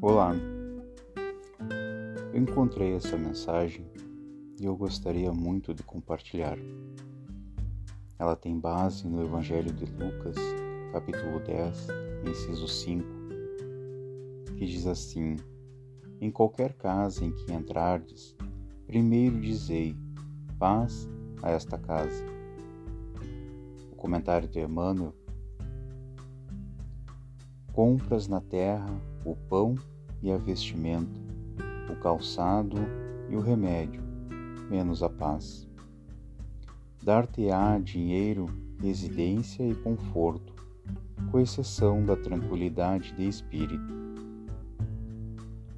Olá, eu encontrei essa mensagem e eu gostaria muito de compartilhar. Ela tem base no Evangelho de Lucas, capítulo 10, inciso 5, que diz assim: Em qualquer casa em que entrardes, primeiro dizei paz a esta casa. O comentário de Emmanuel compras na terra o pão e a vestimenta, o calçado e o remédio, menos a paz. Dar-te-á dinheiro, residência e conforto, com exceção da tranquilidade de espírito.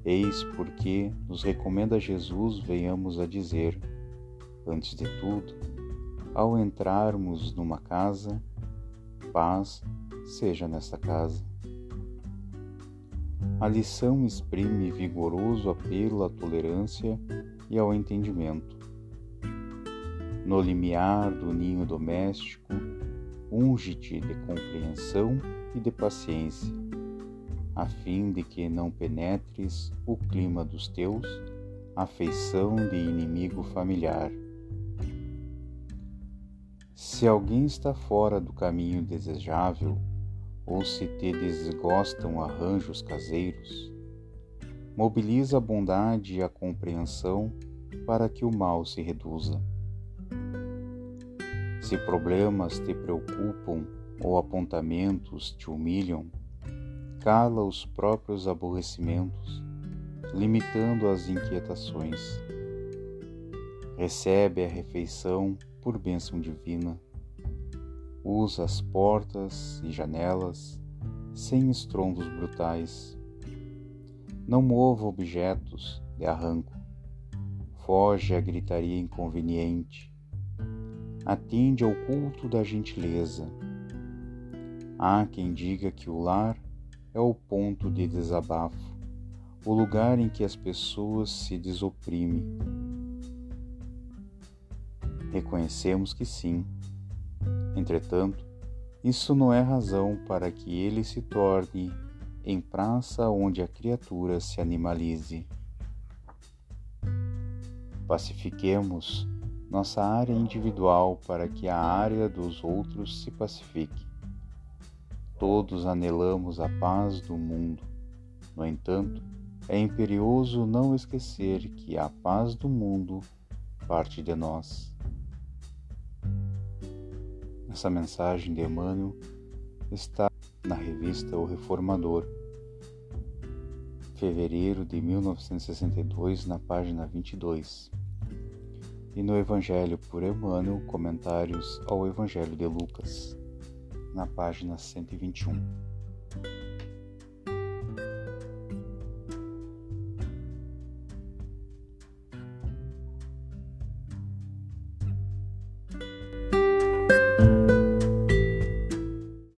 Eis porque nos recomenda Jesus venhamos a dizer, antes de tudo, ao entrarmos numa casa, paz seja nesta casa. A lição exprime vigoroso apelo à tolerância e ao entendimento. No limiar do ninho doméstico, unge-te de compreensão e de paciência, a fim de que não penetres o clima dos teus, afeição de inimigo familiar. Se alguém está fora do caminho desejável, ou se te desgostam arranjos caseiros, mobiliza a bondade e a compreensão para que o mal se reduza. Se problemas te preocupam ou apontamentos te humilham, cala os próprios aborrecimentos, limitando as inquietações. Recebe a refeição por bênção divina Usa as portas e janelas sem estrondos brutais. Não mova objetos de arranco. Foge à gritaria inconveniente. Atende ao culto da gentileza. Há quem diga que o lar é o ponto de desabafo, o lugar em que as pessoas se desoprimem. Reconhecemos que sim Entretanto, isso não é razão para que ele se torne em praça onde a criatura se animalize. Pacifiquemos nossa área individual para que a área dos outros se pacifique. Todos anelamos a paz do mundo. No entanto, é imperioso não esquecer que a paz do mundo parte de nós. Essa mensagem de Emmanuel está na revista O Reformador, fevereiro de 1962, na página 22, e no Evangelho por Emmanuel, comentários ao Evangelho de Lucas, na página 121.